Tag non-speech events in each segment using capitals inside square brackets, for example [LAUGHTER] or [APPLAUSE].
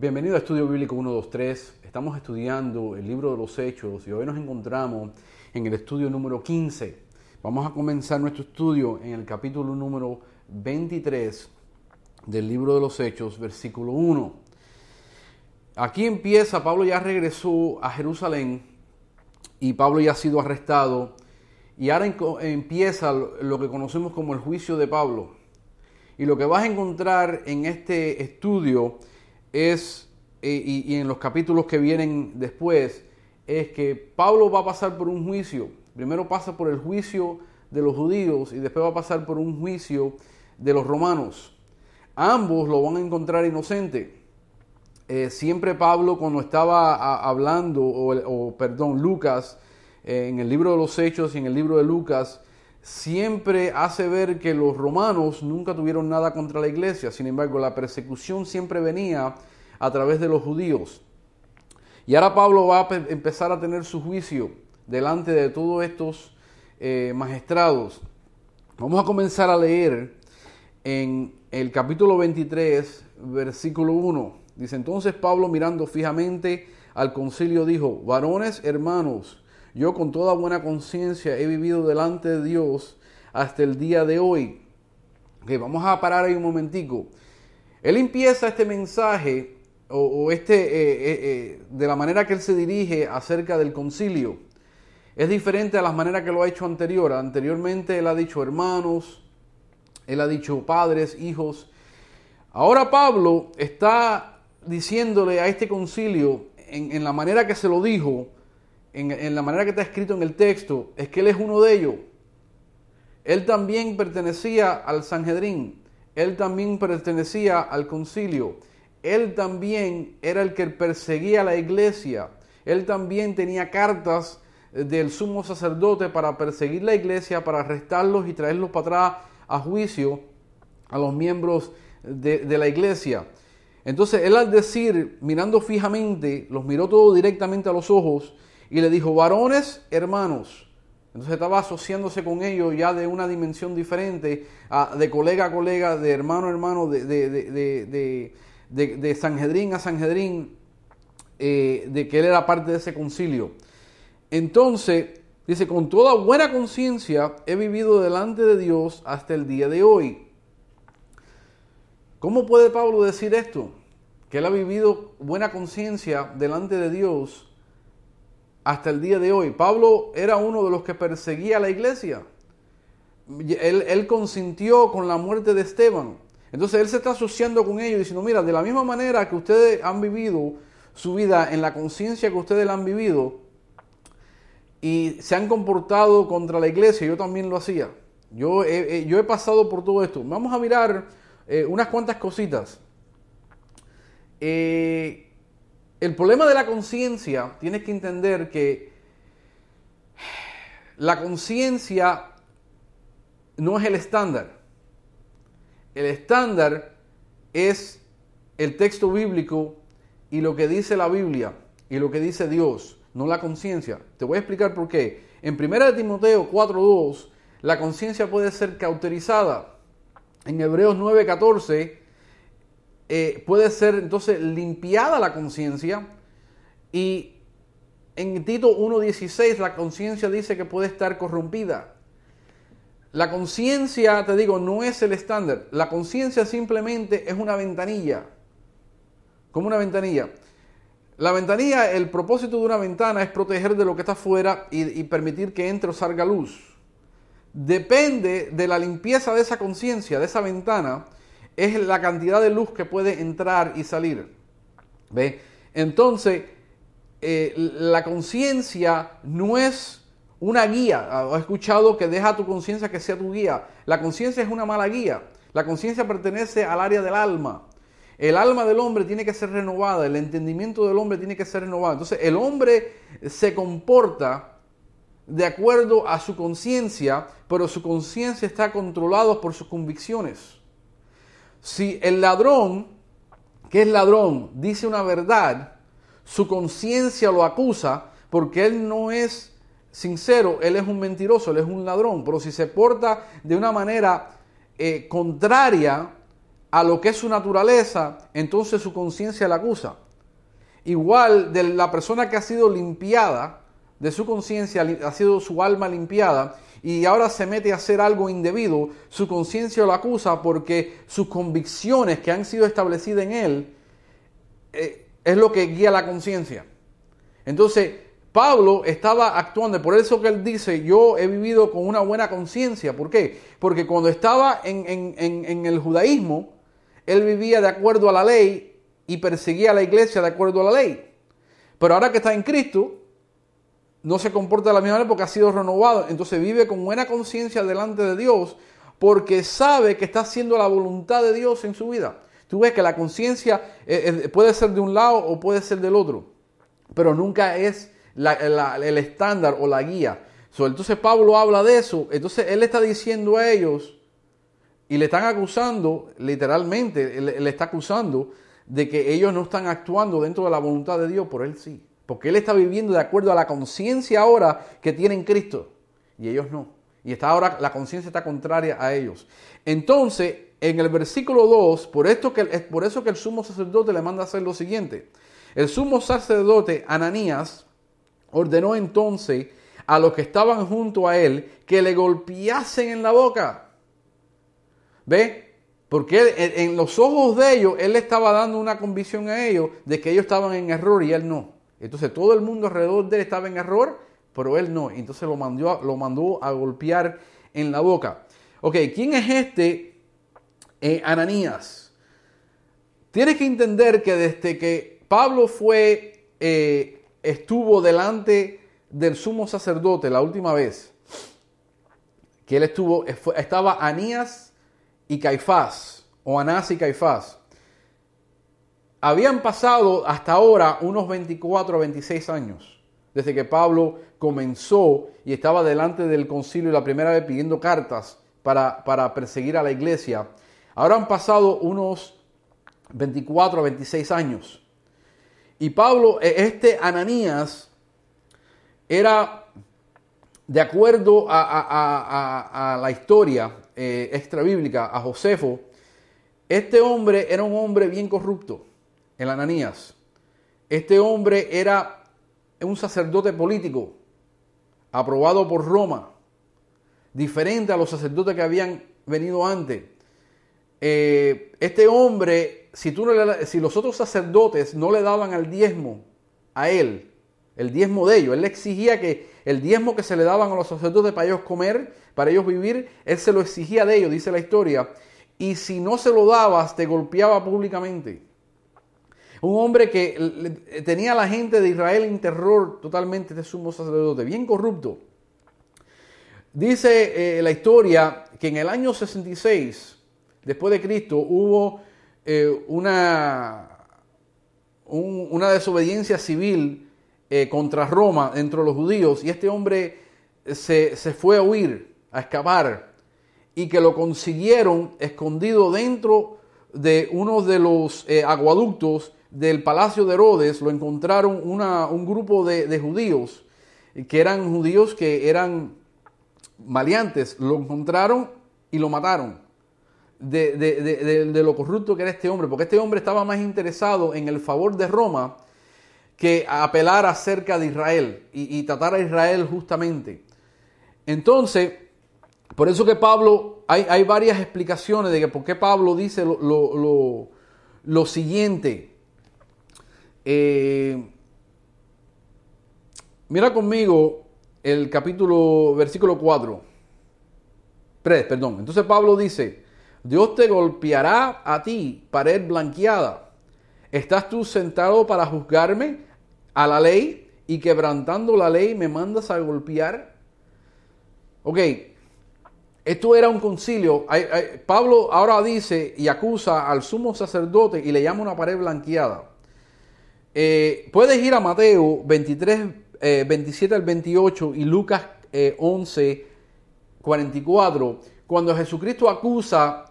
Bienvenido a Estudio Bíblico 123. Estamos estudiando el libro de los Hechos y hoy nos encontramos en el estudio número 15. Vamos a comenzar nuestro estudio en el capítulo número 23 del libro de los Hechos, versículo 1. Aquí empieza, Pablo ya regresó a Jerusalén y Pablo ya ha sido arrestado y ahora empieza lo que conocemos como el juicio de Pablo. Y lo que vas a encontrar en este estudio es, eh, y, en los capítulos que vienen después, es que Pablo va a pasar por un juicio. Primero pasa por el juicio de los judíos y después va a pasar por un juicio de los romanos. Ambos lo van a encontrar inocente. Eh, siempre Pablo cuando estaba hablando, o, perdón, Lucas, eh, en el libro de los Hechos y en el libro de Lucas, siempre hace ver que los romanos nunca tuvieron nada contra la iglesia, sin embargo la persecución siempre venía a través de los judíos. Y ahora Pablo va a empezar a tener su juicio delante de todos estos eh, magistrados. Vamos a comenzar a leer en el capítulo 23, versículo 1. Dice entonces Pablo mirando fijamente al concilio dijo, varones hermanos, yo con toda buena conciencia he vivido delante de Dios hasta el día de hoy. Que vamos a parar ahí un momentico. Él empieza este mensaje o, este eh, eh, eh, de la manera que él se dirige acerca del concilio. Es diferente a las maneras que lo ha hecho anterior. Anteriormente él ha dicho hermanos, él ha dicho padres, hijos. Ahora Pablo está diciéndole a este concilio en la manera que se lo dijo, en, la manera que está escrito en el texto, es que él es uno de ellos. Él también pertenecía al Sanhedrín, él también pertenecía al concilio, él también era el que perseguía a la iglesia, él también tenía cartas del sumo sacerdote para perseguir la iglesia, para arrestarlos y traerlos para atrás a juicio a los miembros de, de la iglesia. Entonces él al decir, mirando fijamente, los miró todo directamente a los ojos, y le dijo, varones, hermanos. Entonces estaba asociándose con ellos ya de una dimensión diferente, de colega a colega, de hermano a hermano, de, de, de, Sanhedrín a Sanhedrín, eh, de que él era parte de ese concilio. Entonces, dice, con toda buena conciencia he vivido delante de Dios hasta el día de hoy. ¿Cómo puede Pablo decir esto? Que él ha vivido buena conciencia delante de Dios hasta el día de hoy. Pablo era uno de los que perseguía a la iglesia. Él, consintió con la muerte de Esteban. Entonces él se está asociando con ellos diciendo, mira, de la misma manera que ustedes han vivido su vida en la conciencia que ustedes la han vivido y se han comportado contra la iglesia, yo también lo hacía. Yo he, pasado por todo esto. Vamos a mirar eh, unas cuantas cositas. Eh, el problema de la conciencia, tienes que entender que la conciencia no es el estándar. El estándar es el texto bíblico y lo que dice la Biblia y lo que dice Dios, no la conciencia. Te voy a explicar por qué. En 1 Timoteo 4.2, la conciencia puede ser cauterizada. En Hebreos 9.14, eh, puede ser entonces limpiada la conciencia y en Tito 1.16 la conciencia dice que puede estar corrompida. La conciencia, te digo, no es el estándar. La conciencia simplemente es una ventanilla. Como una ventanilla. La ventanilla, el propósito de una ventana es proteger de lo que está afuera y, y permitir que entre o salga luz. Depende de la limpieza de esa conciencia, de esa ventana, es la cantidad de luz que puede entrar y salir. ¿Ve? Entonces, eh, la conciencia no es una guía. He escuchado que deja tu conciencia que sea tu guía. La conciencia es una mala guía. La conciencia pertenece al área del alma. El alma del hombre tiene que ser renovada, el entendimiento del hombre tiene que ser renovado. Entonces el hombre se comporta de acuerdo a su conciencia, pero su conciencia está controlada por sus convicciones. Si el ladrón, que es ladrón, dice una verdad, su conciencia lo acusa porque él no es sincero, él es un mentiroso, él es un ladrón. Pero si se porta de una manera eh, contraria a lo que es su naturaleza, entonces su conciencia la acusa. Igual de la persona que ha sido limpiada de su conciencia, ha sido su alma limpiada, y ahora se mete a hacer algo indebido, su conciencia lo acusa porque sus convicciones que han sido establecidas en él eh, es lo que guía la conciencia. Entonces, Pablo estaba actuando, por eso que él dice, yo he vivido con una buena conciencia. ¿Por qué? Porque cuando estaba en, en el judaísmo, él vivía de acuerdo a la ley y perseguía a la iglesia de acuerdo a la ley. Pero ahora que está en Cristo, no se comporta de la misma manera porque ha sido renovado. Entonces vive con buena conciencia delante de Dios porque sabe que está haciendo la voluntad de Dios en su vida. Tú ves que la conciencia eh, eh, puede ser de un lado o puede ser del otro, pero nunca es el estándar o la guía. entonces Pablo habla de eso. Entonces él está diciendo a ellos y le están acusando, literalmente, le está acusando de que ellos no están actuando dentro de la voluntad de Dios, por él sí. Porque él está viviendo de acuerdo a la conciencia ahora que tiene en Cristo. Y ellos no. Y está ahora la conciencia está contraria a ellos. Entonces, en el versículo 2, por, esto que, por eso que el sumo sacerdote le manda hacer lo siguiente. El sumo sacerdote Ananías ordenó entonces a los que estaban junto a él que le golpeasen en la boca. ¿Ve? Porque en los ojos de ellos, él le estaba dando una convicción a ellos de que ellos estaban en error y él no. Entonces todo el mundo alrededor de él estaba en error, pero él no. Entonces lo mandó, lo mandó a golpear en la boca. Ok, ¿quién es este eh, Ananías? Tienes que entender que desde que Pablo fue, eh, estuvo delante del sumo sacerdote la última vez, que él estuvo, estaba Anías y Caifás, o Anás y Caifás. Habían pasado hasta ahora unos 24 o 26 años desde que Pablo comenzó y estaba delante del concilio la primera vez pidiendo cartas para, para perseguir a la iglesia. Ahora han pasado unos 24 o 26 años. Y Pablo, e, este Ananías, era, de acuerdo a, la historia eh, extra bíblica, a Josefo, este hombre era un hombre bien corrupto el Ananías. Este hombre era un sacerdote político, aprobado por Roma, diferente a los sacerdotes que habían venido antes. Eh, este hombre, si, tú si los otros sacerdotes no le daban el diezmo a él, el diezmo de ellos, él le exigía que el diezmo que se le daban a los sacerdotes para ellos comer, para ellos vivir, él se lo exigía de ellos, dice la historia. Y si no se lo dabas, te golpeaba públicamente. Un hombre que tenía a la gente de Israel en terror totalmente de sumo sacerdote, bien corrupto. Dice eh, la historia que en el año 66, después de Cristo, hubo eh, una, una desobediencia civil eh, contra Roma entre los judíos y este hombre se, se fue a huir, a escapar, y que lo consiguieron escondido dentro de uno de los aguaductos del palacio de Herodes lo encontraron un grupo de, judíos, que eran judíos que eran maleantes, lo encontraron y lo mataron. De, lo corrupto que era este hombre, porque este hombre estaba más interesado en el favor de Roma que apelar acerca de Israel y, tratar a Israel justamente. Entonces, por eso que Pablo, hay, varias explicaciones de que por qué Pablo dice lo siguiente. Eh, mira conmigo el capítulo, versículo 4. perdón. Entonces Pablo dice, Dios te golpeará a ti, pared blanqueada. ¿Estás tú sentado para juzgarme a la ley y quebrantando la ley me mandas a golpear? Ok, esto era un concilio. Pablo ahora dice y acusa al sumo sacerdote y le llama una pared blanqueada. Eh, puedes ir a Mateo 23, 27 eh, al 28 y Lucas 11, eh, 44, cuando Jesucristo acusa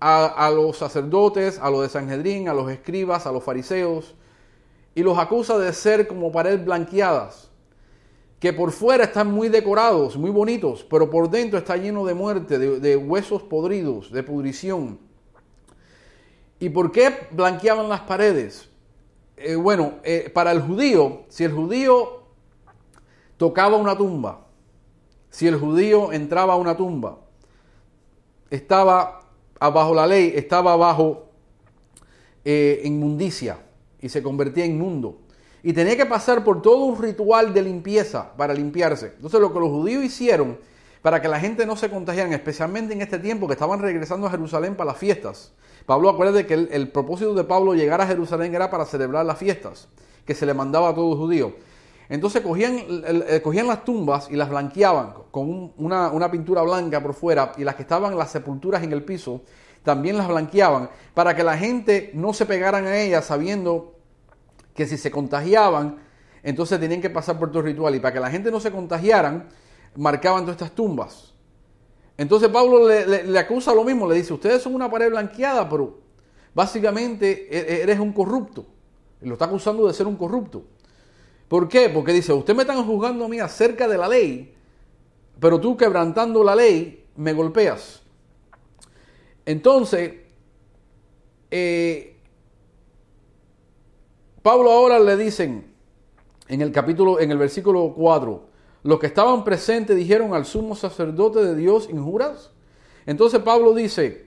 a, los sacerdotes, a los de Sanhedrín, a los escribas, a los fariseos, y los acusa de ser como paredes blanqueadas, que por fuera están muy decorados, muy bonitos, pero por dentro está lleno de muerte, de huesos podridos, de pudrición. ¿Y por qué blanqueaban las paredes? Eh, bueno, eh, para el judío, si el judío tocaba una tumba, si el judío entraba a una tumba, estaba bajo la ley, estaba bajo eh, inmundicia y se convertía en inmundo. Y tenía que pasar por todo un ritual de limpieza para limpiarse. Entonces lo que los judíos hicieron para que la gente no se contagiara, especialmente en este tiempo que estaban regresando a Jerusalén para las fiestas. Pablo, acuérdate que el, propósito de Pablo llegar a Jerusalén era para celebrar las fiestas, que se le mandaba a todo judío. Entonces cogían, las tumbas y las blanqueaban con una, una, pintura blanca por fuera y las que estaban las sepulturas en el piso también las blanqueaban para que la gente no se pegaran a ellas sabiendo que si se contagiaban, entonces tenían que pasar por todo el ritual y para que la gente no se contagiaran, marcaban todas estas tumbas. Entonces Pablo le, acusa lo mismo, le dice, ustedes son una pared blanqueada, pero básicamente e, e, eres un corrupto. Lo está acusando de ser un corrupto. ¿Por qué? Porque dice, usted me están juzgando a mí acerca de la ley, pero tú quebrantando la ley me golpeas. Entonces, eh, Pablo ahora le dicen en el capítulo, en el versículo 4, los que estaban presentes dijeron al sumo sacerdote de Dios injuras. Entonces Pablo dice,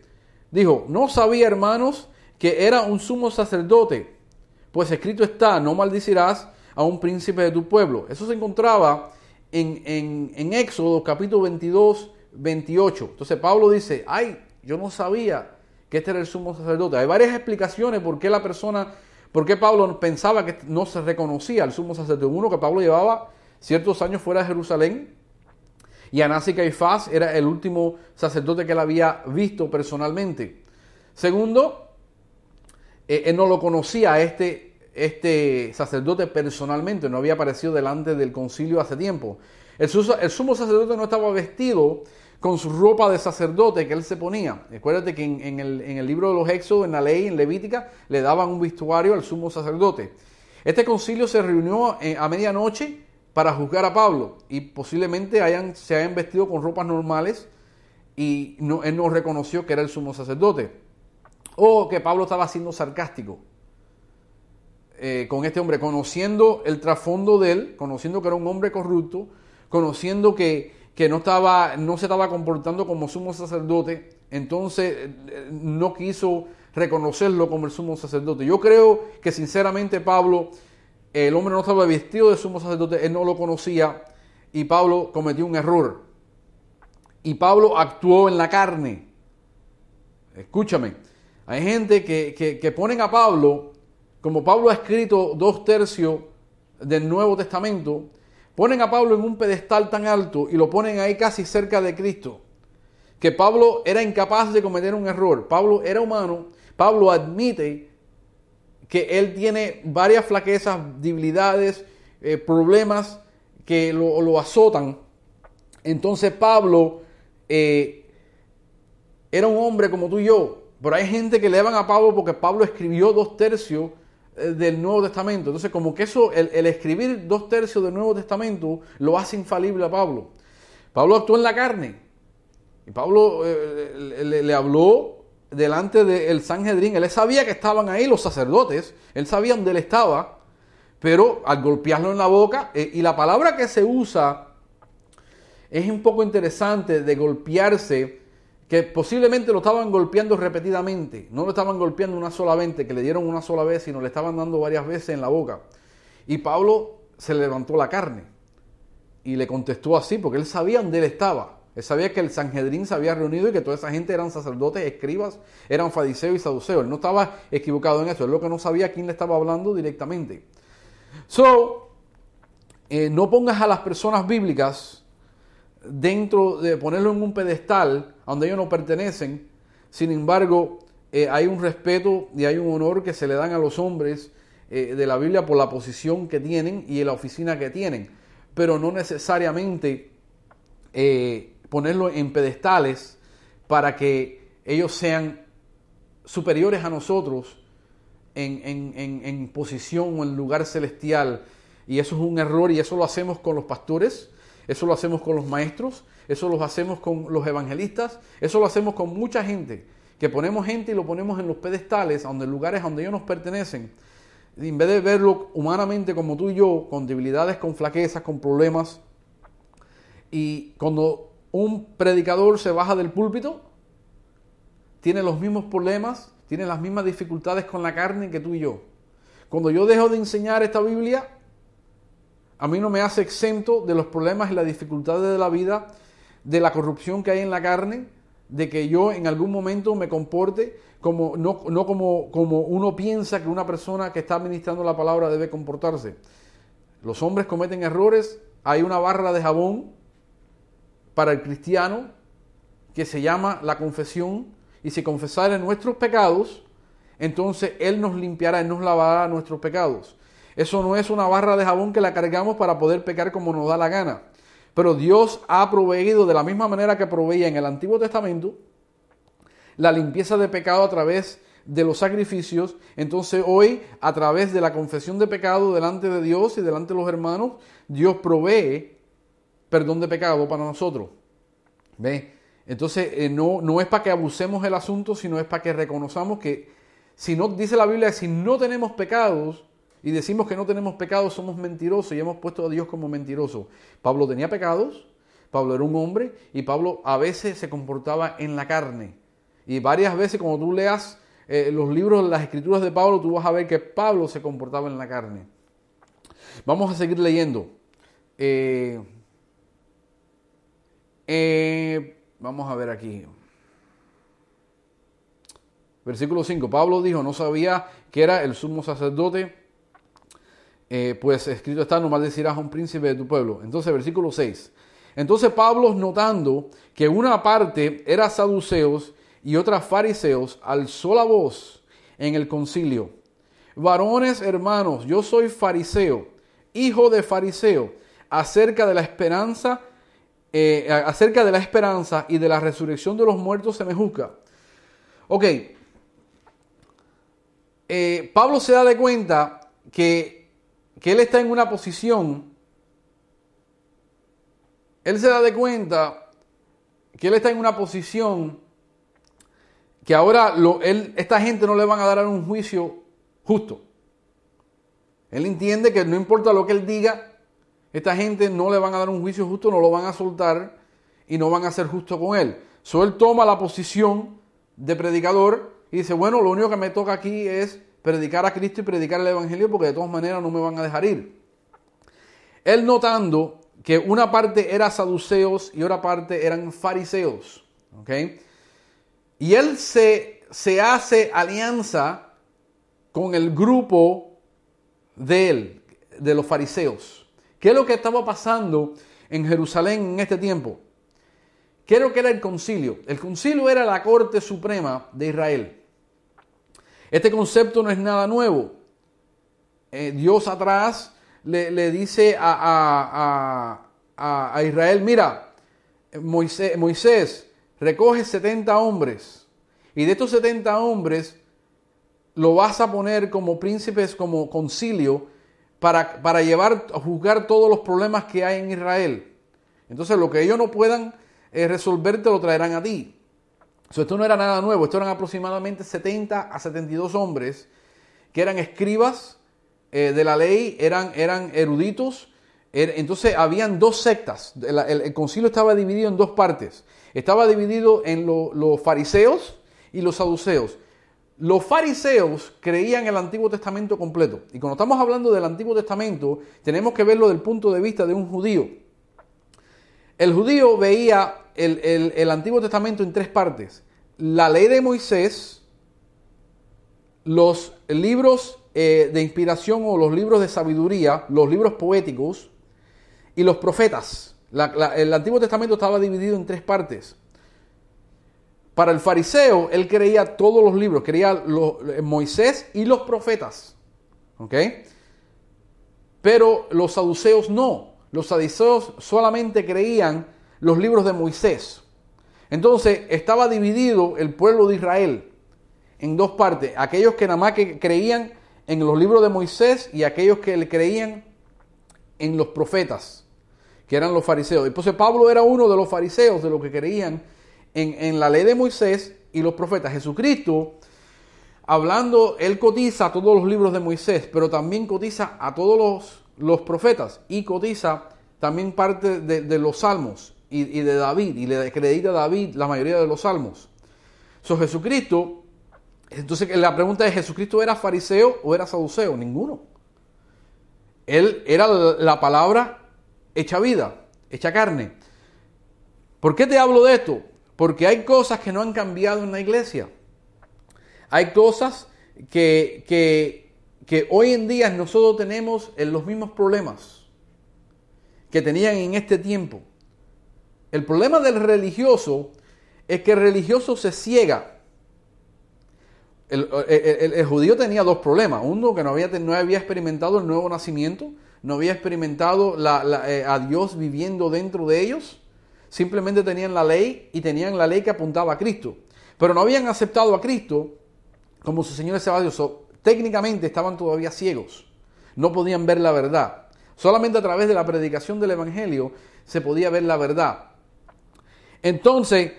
dijo, no sabía hermanos que era un sumo sacerdote, pues escrito está, no maldicirás a un príncipe de tu pueblo. Eso se encontraba en, en, Éxodo capítulo 22, 28. Entonces Pablo dice, ay, yo no sabía que este era el sumo sacerdote. Hay varias explicaciones por qué la persona, por qué Pablo pensaba que no se reconocía al sumo sacerdote. Uno, que Pablo llevaba ciertos años fuera de Jerusalén. Y Anás y Caifás era el último sacerdote que él había visto personalmente. Segundo, eh, él no lo conocía a este este sacerdote personalmente, no había aparecido delante del concilio hace tiempo. El, sumo sacerdote no estaba vestido con su ropa de sacerdote que él se ponía. Acuérdate que en, el, libro de los Éxodos, en la ley, en Levítica, le daban un vestuario al sumo sacerdote. Este concilio se reunió eh, a medianoche para juzgar a Pablo y posiblemente hayan, se hayan vestido con ropas normales y no, él no reconoció que era el sumo sacerdote. O que Pablo estaba siendo sarcástico. Eh, con este hombre, conociendo el trasfondo de él, conociendo que era un hombre corrupto, conociendo que, no, estaba, no se estaba comportando como sumo sacerdote, entonces eh, no quiso reconocerlo como el sumo sacerdote. Yo creo que sinceramente Pablo, el hombre no estaba vestido de sumo sacerdote, él no lo conocía y Pablo cometió un error. Y Pablo actuó en la carne. Escúchame, hay gente que, que, ponen a Pablo como Pablo ha escrito dos tercios del Nuevo Testamento, ponen a Pablo en un pedestal tan alto y lo ponen ahí casi cerca de Cristo, que Pablo era incapaz de cometer un error. Pablo era humano, Pablo admite que él tiene varias flaquezas, debilidades, eh, problemas que lo, azotan. Entonces Pablo eh, era un hombre como tú y yo, pero hay gente que le van a Pablo porque Pablo escribió dos tercios eh, del Nuevo Testamento. Entonces, como que eso, el, escribir dos tercios del Nuevo Testamento lo hace infalible a Pablo. Pablo actuó en la carne. Y Pablo le, habló delante del Sanhedrin. Él sabía que estaban ahí los sacerdotes. Él sabía dónde él estaba. Pero al golpearlo en la boca, eh, y la palabra que se usa es un poco interesante de golpearse que posiblemente lo estaban golpeando repetidamente, no lo estaban golpeando una sola vez, que le dieron una sola vez, sino le estaban dando varias veces en la boca. Y Pablo se levantó la carne y le contestó así, porque él sabía dónde él estaba. Él sabía que el Sanhedrín se había reunido y que toda esa gente eran sacerdotes, escribas, eran fariseos y saduceos. Él no estaba equivocado en eso, él lo que no sabía quién le estaba hablando directamente. So, eh, no pongas a las personas bíblicas dentro de ponerlo en un pedestal donde ellos no pertenecen. Sin embargo, eh, hay un respeto y hay un honor que se le dan a los hombres eh, de la Biblia por la posición que tienen y la oficina que tienen, pero no necesariamente ponerlo en pedestales para que ellos sean superiores a nosotros en, en, en posición o en lugar celestial. Y eso es un error y eso lo hacemos con los pastores, eso lo hacemos con los maestros, eso lo hacemos con los evangelistas, eso lo hacemos con mucha gente que ponemos gente y lo ponemos en los pedestales, donde lugares donde ellos nos pertenecen, en vez de verlo humanamente como tú y yo, con debilidades, con flaquezas, con problemas, y cuando un predicador se baja del púlpito, tiene los mismos problemas, tiene las mismas dificultades con la carne que tú y yo. Cuando yo dejo de enseñar esta Biblia, a mí no me hace exento de los problemas y las dificultades de la vida, de la corrupción que hay en la carne, de que yo en algún momento me comporte como, no, como, como uno piensa que una persona que está administrando la palabra debe comportarse. Los hombres cometen errores, hay una barra de jabón para el cristiano que se llama la confesión, y si confesara nuestros pecados, entonces Él nos limpiará, Él nos lavará nuestros pecados. Eso no es una barra de jabón que la cargamos para poder pecar como nos da la gana. Pero Dios ha proveído de la misma manera que proveía en el Antiguo Testamento la limpieza de pecado a través de los sacrificios. Entonces hoy, a través de la confesión de pecado delante de Dios y delante de los hermanos, Dios provee perdón de pecado para nosotros. ¿Ve? Entonces eh, no, no es para que abusemos el asunto, sino es para que reconozcamos que si no, dice la Biblia, si no tenemos pecados, y decimos que no tenemos pecados, somos mentirosos y hemos puesto a Dios como mentiroso. Pablo tenía pecados, Pablo era un hombre y Pablo a veces se comportaba en la carne. Y varias veces cuando tú leas eh, los libros, las escrituras de Pablo, tú vas a ver que Pablo se comportaba en la carne. Vamos a seguir leyendo. Eh, eh, vamos a ver aquí. Versículo 5. Pablo dijo, no sabía que era el sumo sacerdote eh, pues escrito está, no maldecirás a un príncipe de tu pueblo. Entonces, versículo 6. Entonces Pablo, notando que una parte era saduceos y otra fariseos, alzó la voz en el concilio. Varones hermanos, yo soy fariseo, hijo de fariseo, acerca de la esperanza, eh, acerca de la esperanza y de la resurrección de los muertos se me juzga. Ok, eh, Pablo se da de cuenta que que él está en una posición, él se da de cuenta que él está en una posición que ahora lo, él, esta gente no le van a dar un juicio justo. Él entiende que no importa lo que él diga, esta gente no le van a dar un juicio justo, no lo van a soltar y no van a ser justo con él. So él toma la posición de predicador y dice, bueno, lo único que me toca aquí es predicar a Cristo y predicar el Evangelio porque de todas maneras no me van a dejar ir. Él notando que una parte era saduceos y otra parte eran fariseos. Y él se, se hace alianza con el grupo de él, de los fariseos. ¿Qué es lo que estaba pasando en Jerusalén en este tiempo? ¿Qué es lo que era el concilio? El concilio era la corte suprema de Israel. Este concepto no es nada nuevo. Eh, Dios atrás le, dice a, Israel, mira, Moisés, Moisés, recoge 70 hombres y de estos 70 hombres lo vas a poner como príncipes, como concilio, para, para llevar a juzgar todos los problemas que hay en Israel. Entonces lo que ellos no puedan eh, resolver te lo traerán a ti esto no era nada nuevo, esto eran aproximadamente 70 a 72 hombres que eran escribas eh, de la ley, eran, eran eruditos. Er, entonces habían dos sectas, el, concilio estaba dividido en dos partes. Estaba dividido en los fariseos y los saduceos. Los fariseos creían el Antiguo Testamento completo. Y cuando estamos hablando del Antiguo Testamento, tenemos que verlo del punto de vista de un judío. El judío veía el, Antiguo Testamento en tres partes. La ley de Moisés, los libros eh, de inspiración o los libros de sabiduría, los libros poéticos y los profetas. el Antiguo Testamento estaba dividido en tres partes. Para el fariseo, él creía todos los libros, creía Moisés y los profetas. ¿Ok? Pero los saduceos no. Los saduceos solamente creían los libros de Moisés. Entonces estaba dividido el pueblo de Israel en dos partes. Aquellos que nada más que creían en los libros de Moisés y aquellos que le creían en los profetas, que eran los fariseos. Entonces Pablo era uno de los fariseos, de los que creían en, la ley de Moisés y los profetas. Jesucristo, hablando, él cotiza todos los libros de Moisés, pero también cotiza a todos los, los profetas y cotiza también parte de, los salmos y, de David, y le acredita a David la mayoría de los salmos. So, Jesucristo, entonces la pregunta es, ¿Jesucristo era fariseo o era saduceo? Ninguno. Él era la palabra hecha vida, hecha carne. ¿Por qué te hablo de esto? Porque hay cosas que no han cambiado en la iglesia. Hay cosas que, que, hoy en día nosotros tenemos en los mismos problemas que tenían en este tiempo. El problema del religioso es que el religioso se ciega. El, judío tenía dos problemas. Uno, que no había, no había experimentado el nuevo nacimiento, no había experimentado eh, a Dios viviendo dentro de ellos. Simplemente tenían la ley y tenían la ley que apuntaba a Cristo. Pero no habían aceptado a Cristo como su Señor y Salvador. Técnicamente estaban todavía ciegos. No podían ver la verdad. Solamente a través de la predicación del Evangelio se podía ver la verdad. Entonces,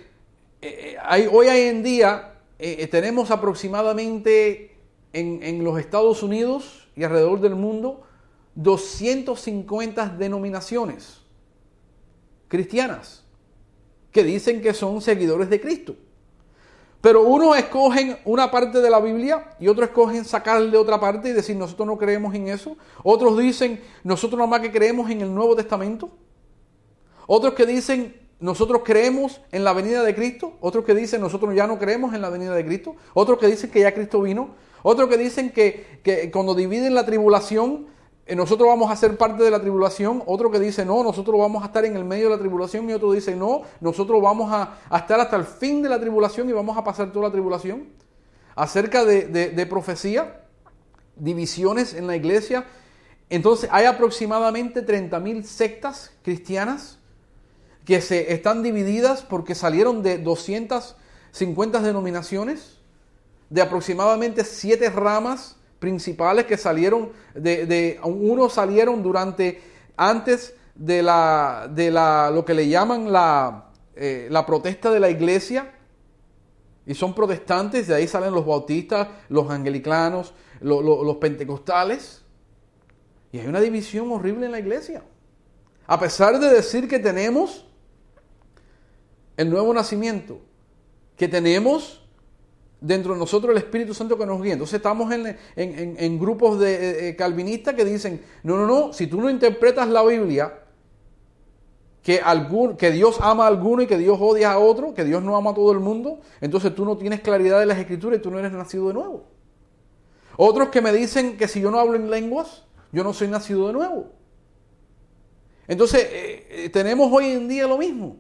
eh, hay, hoy en día eh, tenemos aproximadamente en, en los Estados Unidos y alrededor del mundo 250 denominaciones cristianas que dicen que son seguidores de Cristo. Pero unos escogen una parte de la Biblia y otros escogen sacarle otra parte y decir nosotros no creemos en eso. Otros dicen nosotros nada más que creemos en el Nuevo Testamento. Otros que dicen nosotros creemos en la venida de Cristo. Otros que dicen nosotros ya no creemos en la venida de Cristo. Otros que dicen que ya Cristo vino. Otros que dicen que, que cuando dividen la tribulación nosotros vamos a ser parte de la tribulación, otro que dice no, nosotros vamos a estar en el medio de la tribulación y otro dice no, nosotros vamos a, estar hasta el fin de la tribulación y vamos a pasar toda la tribulación. Acerca de, profecía, divisiones en la iglesia, entonces hay aproximadamente 30.000 sectas cristianas que se están divididas porque salieron de 250 denominaciones, de aproximadamente siete ramas principales que salieron de, de unos salieron durante antes de la de la lo que le llaman la, eh, la protesta de la iglesia. Y son protestantes de ahí salen los bautistas los angelicanos los pentecostales. Y hay una división horrible en la iglesia. A pesar de decir que tenemos el nuevo nacimiento que tenemos dentro de nosotros el Espíritu Santo que nos guía. Entonces estamos en, grupos de eh, eh, calvinistas que dicen, no, no, no, si tú no interpretas la Biblia, que, algún, que Dios ama a alguno y que Dios odia a otro, que Dios no ama a todo el mundo, entonces tú no tienes claridad de las escrituras y tú no eres nacido de nuevo. Otros que me dicen que si yo no hablo en lenguas, yo no soy nacido de nuevo. Entonces, eh, tenemos hoy en día lo mismo.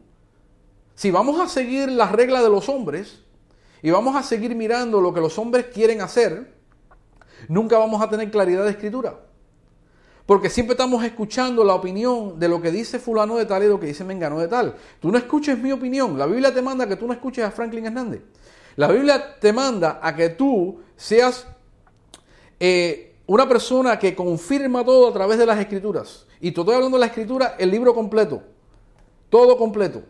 Si vamos a seguir las reglas de los hombres, y vamos a seguir mirando lo que los hombres quieren hacer, nunca vamos a tener claridad de escritura. Porque siempre estamos escuchando la opinión de lo que dice fulano de tal y lo que dice mengano de tal. Tú no escuches mi opinión. La Biblia te manda que tú no escuches a Franklin Hernández. La Biblia te manda a que tú seas eh, una persona que confirma todo a través de las escrituras. Y te estoy hablando de la escritura, el libro completo. Todo completo.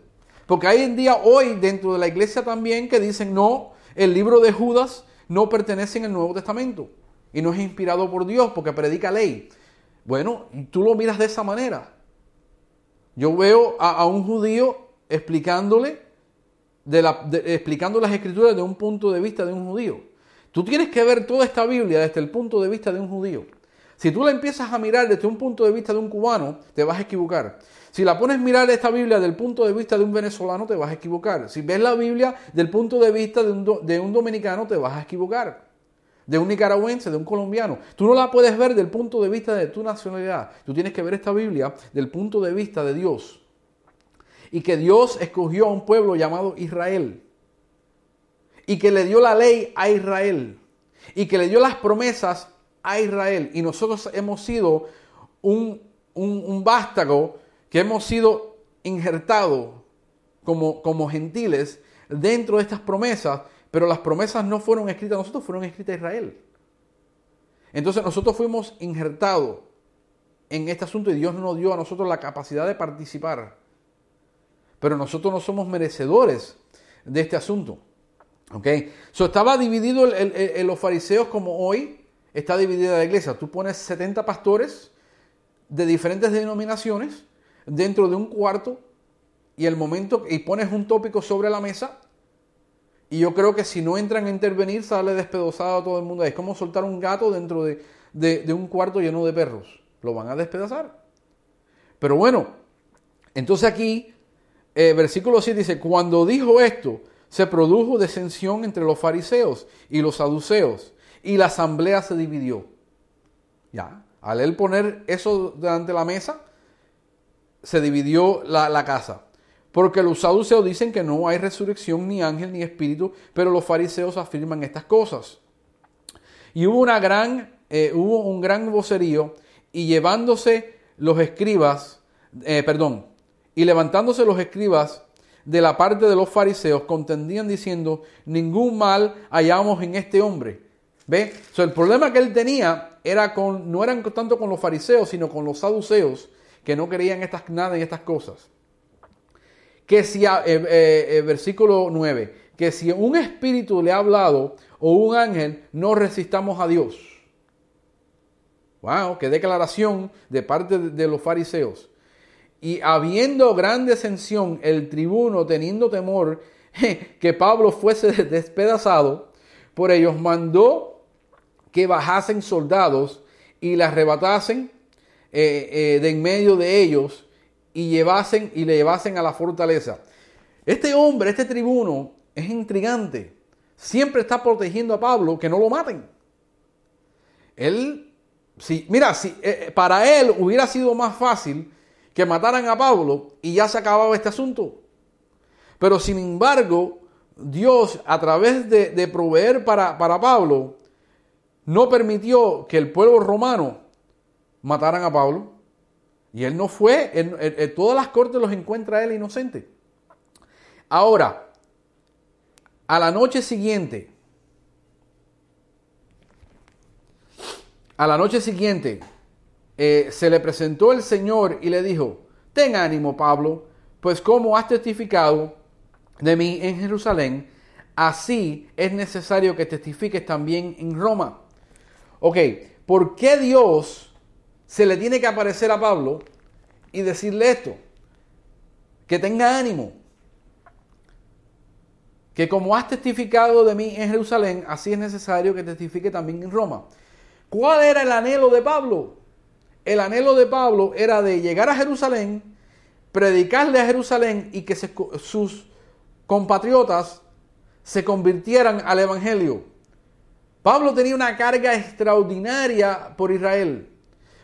Porque hay en día hoy dentro de la iglesia también que dicen, no, el libro de Judas no pertenece en el Nuevo Testamento y no es inspirado por Dios porque predica ley. Bueno, tú lo miras de esa manera. Yo veo a, un judío explicándole, de explicando las escrituras desde un punto de vista de un judío. Tú tienes que ver toda esta Biblia desde el punto de vista de un judío. Si tú la empiezas a mirar desde un punto de vista de un cubano, te vas a equivocar. Si la pones a mirar esta Biblia del punto de vista de un venezolano, te vas a equivocar. Si ves la Biblia del punto de vista de un, dominicano, te vas a equivocar. De un nicaragüense, de un colombiano. Tú no la puedes ver del punto de vista de tu nacionalidad. Tú tienes que ver esta Biblia del punto de vista de Dios. Y que Dios escogió a un pueblo llamado Israel. Y que le dio la ley a Israel. Y que le dio las promesas a Israel. Y nosotros hemos sido un, un, un vástago que hemos sido injertados como, como gentiles dentro de estas promesas, pero las promesas no fueron escritas a nosotros, fueron escritas a Israel. Entonces nosotros fuimos injertados en este asunto y Dios nos dio a nosotros la capacidad de participar. Pero nosotros no somos merecedores de este asunto. ¿Ok? So, estaba dividido en los fariseos como hoy está dividida la iglesia. Tú pones 70 pastores de diferentes denominaciones dentro de un cuarto y el momento y pones un tópico sobre la mesa y yo creo que si no entran a intervenir sale despedazado a todo el mundo. Es como soltar un gato dentro de, de un cuarto lleno de perros. Lo van a despedazar. Pero bueno, entonces aquí, eh, versículo 7 dice, cuando dijo esto, se produjo descensión entre los fariseos y los saduceos, y la asamblea se dividió. Ya, al él poner eso delante de la mesa, se dividió la, casa. Porque los saduceos dicen que no hay resurrección, ni ángel, ni espíritu, pero los fariseos afirman estas cosas. Y hubo, una gran, eh, hubo un gran vocerío, y llevándose los escribas, eh, perdón, y levantándose los escribas de la parte de los fariseos, contendían diciendo, ningún mal hallamos en este hombre. ¿Ve? el problema que él tenía era con, no eran tanto con los fariseos, sino con los saduceos, que no creían estas, nada en estas cosas. Que si, eh, eh, versículo 9, que si un espíritu le ha hablado o un ángel, no resistamos a Dios. Wow, qué declaración de parte de los fariseos. Y habiendo gran descensión, el tribuno, teniendo temor [LAUGHS] que Pablo fuese [LAUGHS] despedazado, por ellos mandó que bajasen soldados y le arrebatasen eh, eh, de en medio de ellos y llevasen y le llevasen a la fortaleza. Este hombre, este tribuno, es intrigante. Siempre está protegiendo a Pablo que no lo maten. Él mira, si, eh, para él hubiera sido más fácil que mataran a Pablo y ya se acababa este asunto. Pero sin embargo, Dios a través de, proveer para, para, Pablo, no permitió que el pueblo romano mataran a Pablo. Y él no fue, en, todas las cortes los encuentra él inocente. Ahora, a la noche siguiente, A la noche siguiente eh, se le presentó el Señor y le dijo, ten ánimo Pablo, pues como has testificado de mí en Jerusalén, así es necesario que testifiques también en Roma. Ok, ¿por qué Dios se le tiene que aparecer a Pablo y decirle esto? Que tenga ánimo. Que como has testificado de mí en Jerusalén, así es necesario que testifique también en Roma. ¿Cuál era el anhelo de Pablo? El anhelo de Pablo era de llegar a Jerusalén, predicarle a Jerusalén y que sus compatriotas se convirtieran al Evangelio. Pablo tenía una carga extraordinaria por Israel.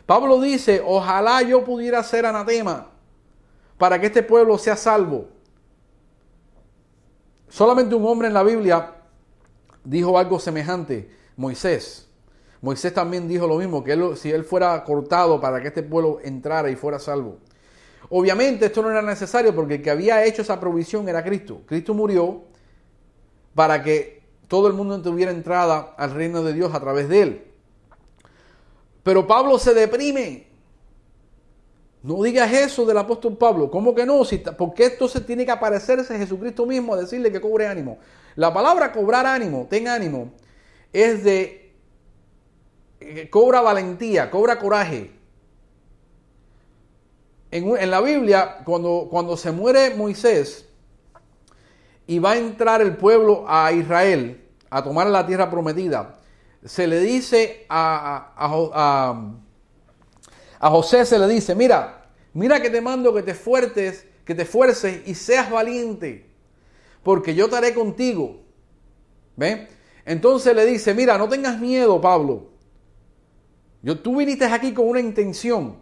Pablo dice, ojalá yo pudiera ser anatema para que este pueblo sea salvo. Solamente un hombre en la Biblia dijo algo semejante, Moisés. Moisés también dijo lo mismo, que si él fuera cortado para que este pueblo entrara y fuera salvo. Obviamente esto no era necesario porque el que había hecho esa provisión era Cristo. Cristo murió para que todo el mundo tuviera entrada al reino de Dios a través de él. Pero Pablo se deprime. No digas eso del apóstol Pablo. ¿Cómo que no? Si, ¿Por qué se tiene que aparecerse Jesucristo mismo a decirle que cobre ánimo? La palabra cobrar ánimo, ten ánimo, es de cobra valentía, cobra coraje. En, la Biblia, cuando, cuando se muere Moisés y va a entrar el pueblo a Israel a tomar la tierra prometida, se le dice a, a, José, se le dice, mira, mira que te mando que te fuertes, que te fuerces y seas valiente, porque yo estaré contigo. ¿Ve? Entonces le dice, mira, no tengas miedo, Pablo. Yo, tú viniste aquí con una intención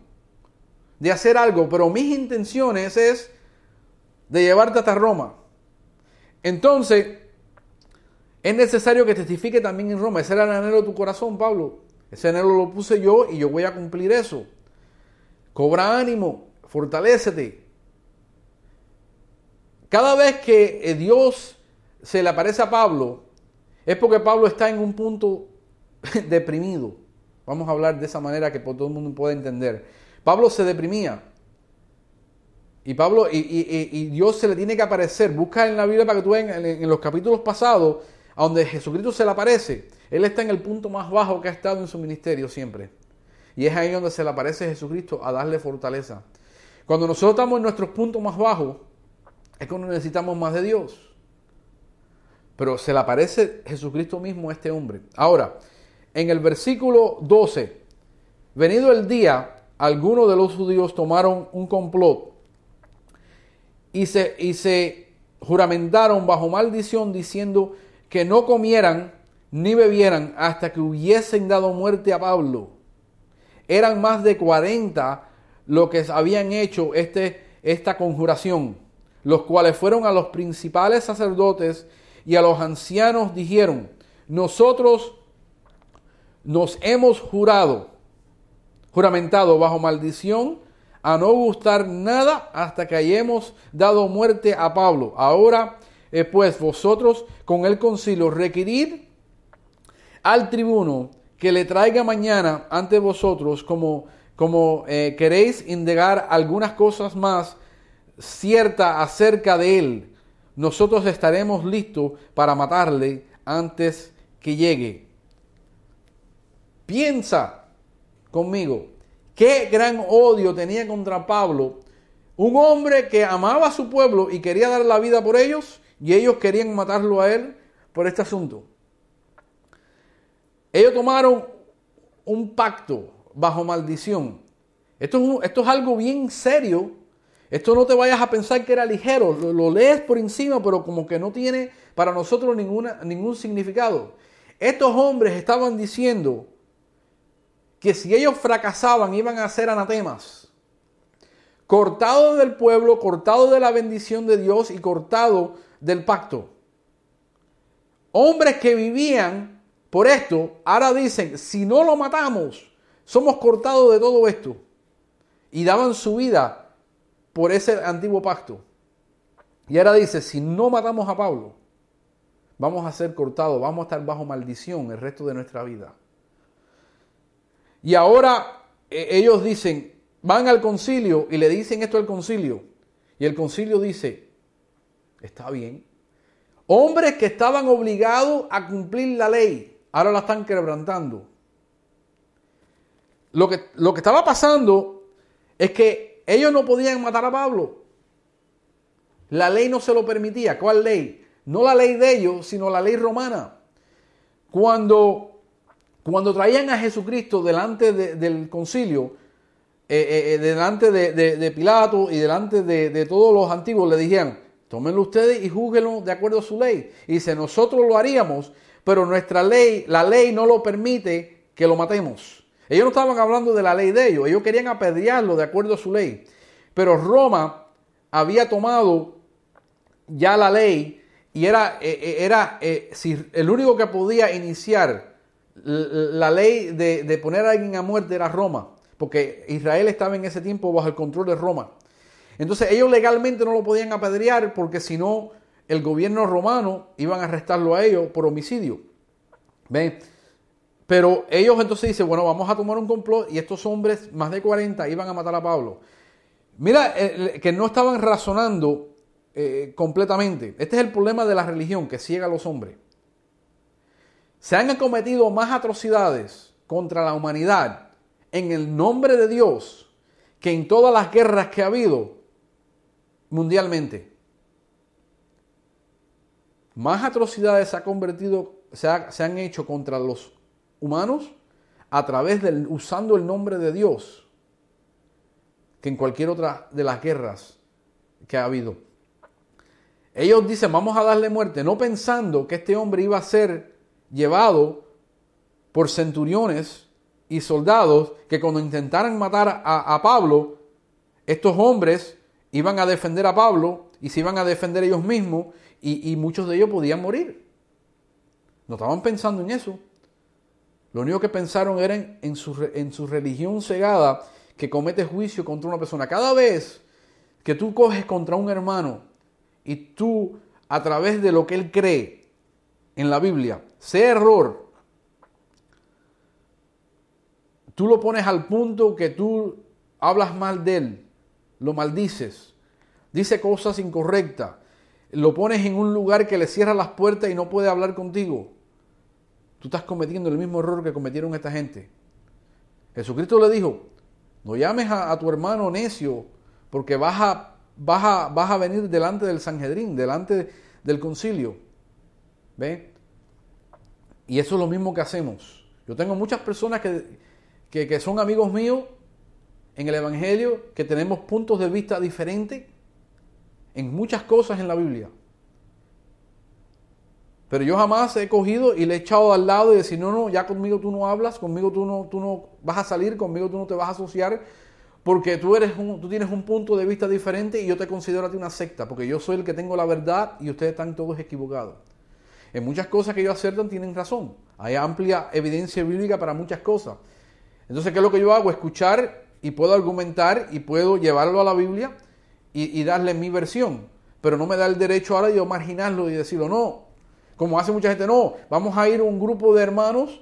de hacer algo, pero mis intenciones es de llevarte hasta Roma. Entonces, es necesario que testifique también en Roma. Ese era el anhelo de tu corazón, Pablo. Ese anhelo lo puse yo y yo voy a cumplir eso. Cobra ánimo, fortalécete. Cada vez que eh, Dios se le aparece a Pablo, es porque Pablo está en un punto [LAUGHS] deprimido. Vamos a hablar de esa manera que todo el mundo pueda entender. Pablo se deprimía. Y Pablo, y, Dios se le tiene que aparecer. Busca en la Biblia para que tú veas en, los capítulos pasados a donde Jesucristo se le aparece, Él está en el punto más bajo que ha estado en su ministerio siempre. Y es ahí donde se le aparece Jesucristo a darle fortaleza. Cuando nosotros estamos en nuestros puntos más bajos, es cuando necesitamos más de Dios. Pero se le aparece Jesucristo mismo a este hombre. Ahora, en el versículo 12, venido el día, algunos de los judíos tomaron un complot y se, y se juramentaron bajo maldición diciendo que no comieran ni bebieran hasta que hubiesen dado muerte a Pablo. Eran más de 40 lo que habían hecho este, esta conjuración, los cuales fueron a los principales sacerdotes y a los ancianos dijeron, nosotros nos hemos jurado, juramentado bajo maldición a no gustar nada hasta que hayamos dado muerte a Pablo. Ahora, eh, pues vosotros con el concilio requerid al tribuno que le traiga mañana ante vosotros como como eh, queréis indagar algunas cosas más ciertas acerca de él, nosotros estaremos listos para matarle antes que llegue. Piensa conmigo, qué gran odio tenía contra Pablo, un hombre que amaba a su pueblo y quería dar la vida por ellos, y ellos querían matarlo a él por este asunto. Ellos tomaron un pacto bajo maldición. Esto es, algo bien serio. Esto no te vayas a pensar que era ligero. Lo, lees por encima, pero como que no tiene para nosotros ningún significado. Estos hombres estaban diciendo que si ellos fracasaban iban a ser anatemas. Cortados del pueblo, cortados de la bendición de Dios y cortados del pacto. Hombres que vivían por esto, ahora dicen, si no lo matamos, somos cortados de todo esto. Y daban su vida por ese antiguo pacto. Y ahora dice, si no matamos a Pablo, vamos a ser cortados, vamos a estar bajo maldición el resto de nuestra vida. Y ahora eh, ellos dicen, van al concilio y le dicen esto al concilio. Y el concilio dice, está bien. Hombres que estaban obligados a cumplir la ley, ahora la están quebrantando. Lo que, lo que estaba pasando es que ellos no podían matar a Pablo. La ley no se lo permitía. ¿Cuál ley? No la ley de ellos, sino la ley romana. Cuando, cuando traían a Jesucristo delante del concilio, eh, eh, eh, delante de, Pilato y delante de, todos los antiguos, le dijeron, tómenlo ustedes y júguenlo de acuerdo a su ley. Y dice, nosotros lo haríamos, pero nuestra ley, la ley no lo permite que lo matemos. Ellos no estaban hablando de la ley de ellos, ellos querían apedrearlo de acuerdo a su ley. Pero Roma había tomado ya la ley y era, era el único que podía iniciar la ley de, poner a alguien a muerte era Roma, porque Israel estaba en ese tiempo bajo el control de Roma. Entonces ellos legalmente no lo podían apedrear porque si no el gobierno romano iban a arrestarlo a ellos por homicidio. ¿Ven? Pero ellos entonces dicen, bueno, vamos a tomar un complot y estos hombres, más de 40, iban a matar a Pablo. Mira, que no estaban razonando eh, completamente. Este es el problema de la religión que ciega a los hombres. Se han cometido más atrocidades contra la humanidad en el nombre de Dios que en todas las guerras que ha habido mundialmente. Más atrocidades se, ha convertido, se, han hecho contra los humanos a través del usando el nombre de Dios que en cualquier otra de las guerras que ha habido. Ellos dicen, vamos a darle muerte, no pensando que este hombre iba a ser llevado por centuriones y soldados que cuando intentaran matar a, Pablo, estos hombres iban a defender a Pablo y se iban a defender ellos mismos y, muchos de ellos podían morir. No estaban pensando en eso. Lo único que pensaron era en, su, en su religión cegada que comete juicio contra una persona. Cada vez que tú coges contra un hermano y tú, a través de lo que él cree en la Biblia, sea error, tú lo pones al punto que tú hablas mal de él, lo maldices, dice cosas incorrectas, lo pones en un lugar que le cierra las puertas y no puede hablar contigo, tú estás cometiendo el mismo error que cometieron esta gente. Jesucristo le dijo, no llames a, tu hermano necio porque vas a, vas, vas a venir delante del Sanhedrín, delante del concilio. ¿Ve? Y eso es lo mismo que hacemos. Yo tengo muchas personas que, que son amigos míos en el Evangelio, que tenemos puntos de vista diferentes en muchas cosas en la Biblia. Pero yo jamás he cogido y le he echado al lado y decir, no, no, ya conmigo tú no hablas, conmigo tú no, tú no vas a salir, conmigo tú no te vas a asociar, porque tú, eres un, tú tienes un punto de vista diferente y yo te considero a ti una secta, porque yo soy el que tengo la verdad y ustedes están todos equivocados. En muchas cosas que ellos acertan tienen razón. Hay amplia evidencia bíblica para muchas cosas. Entonces, ¿qué es lo que yo hago? Escuchar y puedo argumentar y puedo llevarlo a la Biblia y, darle mi versión. Pero no me da el derecho ahora de yo marginarlo y decirlo, no. Como hace mucha gente, no, vamos a ir un grupo de hermanos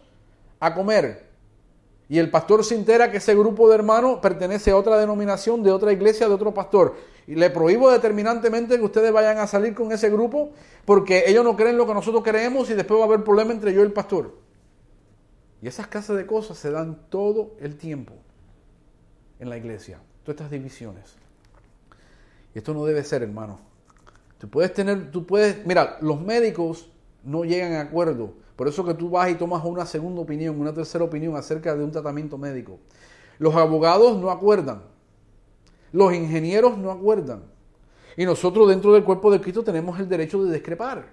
a comer. Y el pastor se entera que ese grupo de hermanos pertenece a otra denominación, de otra iglesia, de otro pastor. Y le prohíbo determinantemente que ustedes vayan a salir con ese grupo porque ellos no creen lo que nosotros creemos y después va a haber problema entre yo y el pastor. Y esas clases de cosas se dan todo el tiempo en la iglesia. Todas estas divisiones. Y esto no debe ser, hermano. Tú puedes tener, tú puedes, mira, los médicos no llegan a acuerdo. Por eso que tú vas y tomas una segunda opinión, una tercera opinión acerca de un tratamiento médico. Los abogados no acuerdan. Los ingenieros no acuerdan. Y nosotros dentro del cuerpo de Cristo tenemos el derecho de discrepar.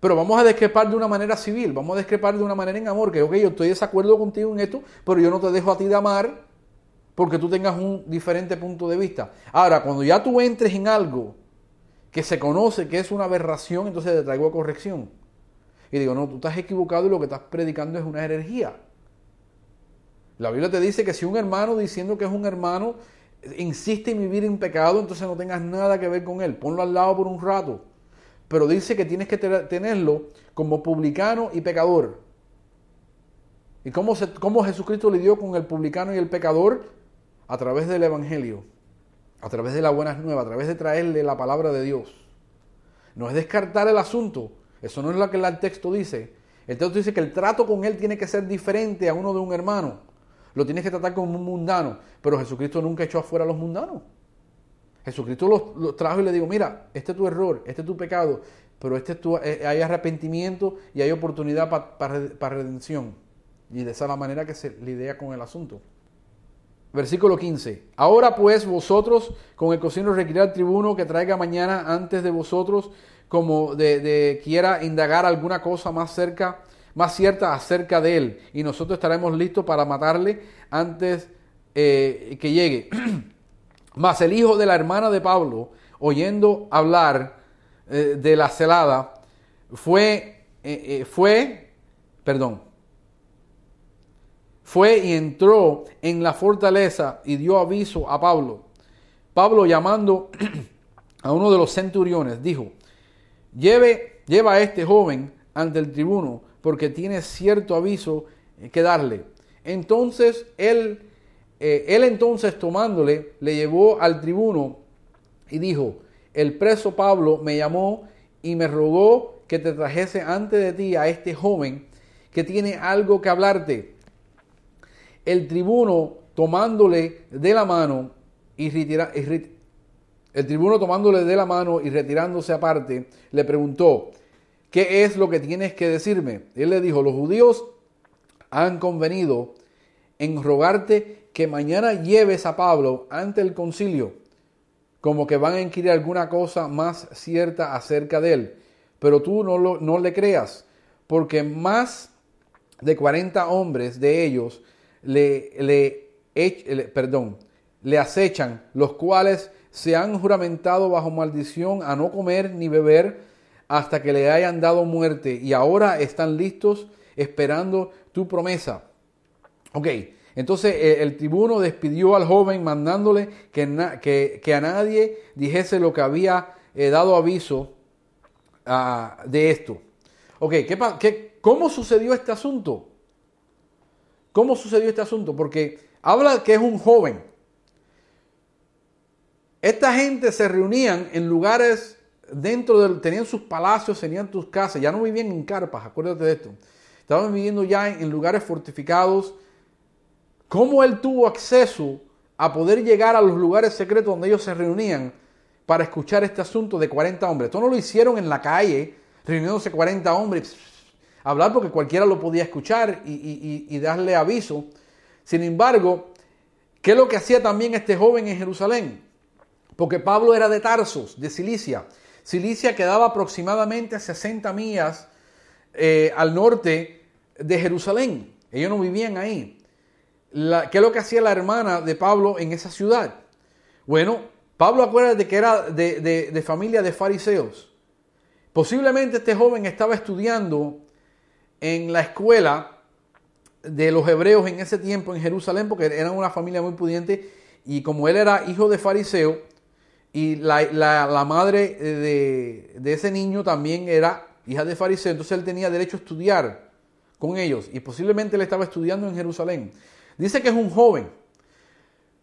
Pero vamos a discrepar de una manera civil, vamos a discrepar de una manera en amor, que ok, yo estoy de desacuerdo contigo en esto, pero yo no te dejo a ti de amar porque tú tengas un diferente punto de vista. Ahora, cuando ya tú entres en algo que se conoce que es una aberración, entonces te traigo a corrección. Y digo, no, tú estás equivocado y lo que estás predicando es una herejía. La Biblia te dice que si un hermano diciendo que es un hermano insiste en vivir en pecado, entonces no tengas nada que ver con él. Ponlo al lado por un rato. Pero dice que tienes que tenerlo como publicano y pecador. ¿Y cómo, cómo Jesucristo lidió con el publicano y el pecador? a través del Evangelio, a través de la buenas nuevas, a través de traerle la palabra de Dios. No es descartar el asunto, eso no es lo que el texto dice. El texto dice que el trato con él tiene que ser diferente a uno de un hermano. Lo tienes que tratar como un mundano, pero Jesucristo nunca echó afuera a los mundanos. Jesucristo los, trajo y le dijo, mira, este es tu error, este es tu pecado, pero este es tu, eh, hay arrepentimiento y hay oportunidad para redención. Y de esa la manera que se lidia con el asunto. Versículo 15. Ahora pues vosotros con el cocino requiere al tribuno que traiga mañana antes de vosotros como de, quiera indagar alguna cosa más cerca, más cierta acerca de él. Y nosotros estaremos listos para matarle antes eh, que llegue. [CLEARS THROAT] Mas el hijo de la hermana de Pablo, oyendo hablar eh, de la celada, fue, eh, fue, perdón, fue y entró en la fortaleza y dio aviso a Pablo. Pablo llamando [CLEARS THROAT] a uno de los centuriones dijo, Lleve, lleva a este joven ante el tribuno porque tiene cierto aviso que darle. Entonces él, eh, él entonces tomándole, le llevó al tribuno y dijo, el preso Pablo me llamó y me rogó que te trajese ante de ti a este joven que tiene algo que hablarte el tribuno tomándole de la mano y el tribuno tomándole de la mano y retirándose aparte, le preguntó, ¿qué es lo que tienes que decirme? Él le dijo, los judíos han convenido en rogarte que mañana lleves a Pablo ante el concilio, como que van a inquirir alguna cosa más cierta acerca de él. Pero tú no, lo, no le creas, porque más de 40 hombres de ellos le, le, perdón, le acechan, los cuales se han juramentado bajo maldición a no comer ni beber hasta que le hayan dado muerte y ahora están listos esperando tu promesa. Ok, entonces eh, el tribuno despidió al joven mandándole que, que, a nadie dijese lo que había eh, dado aviso ah, de esto. Ok, ¿qué, qué, ¿cómo sucedió este asunto? ¿Cómo sucedió este asunto? Porque habla que es un joven. Esta gente se reunían en lugares dentro del, tenían sus palacios, tenían sus casas, ya no vivían en carpas, acuérdate de esto. Estaban viviendo ya en, lugares fortificados. ¿Cómo él tuvo acceso a poder llegar a los lugares secretos donde ellos se reunían para escuchar este asunto de 40 hombres? Esto no lo hicieron en la calle, reuniéndose 40 hombres, hablar porque cualquiera lo podía escuchar y, darle aviso. Sin embargo, ¿qué es lo que hacía también este joven en Jerusalén? Porque Pablo era de Tarsos, de Cilicia. Cilicia quedaba aproximadamente a 60 millas eh, al norte de Jerusalén. Ellos no vivían ahí. ¿Qué es lo que hacía la hermana de Pablo en esa ciudad? Bueno, Pablo acuérdate que era de, de familia de fariseos. Posiblemente este joven estaba estudiando en la escuela de los hebreos en ese tiempo en Jerusalén, porque eran una familia muy pudiente, y como él era hijo de fariseo, y la, madre de, de, ese niño también era hija de fariseo, entonces él tenía derecho a estudiar con ellos y posiblemente él estaba estudiando en Jerusalén. Dice que es un joven.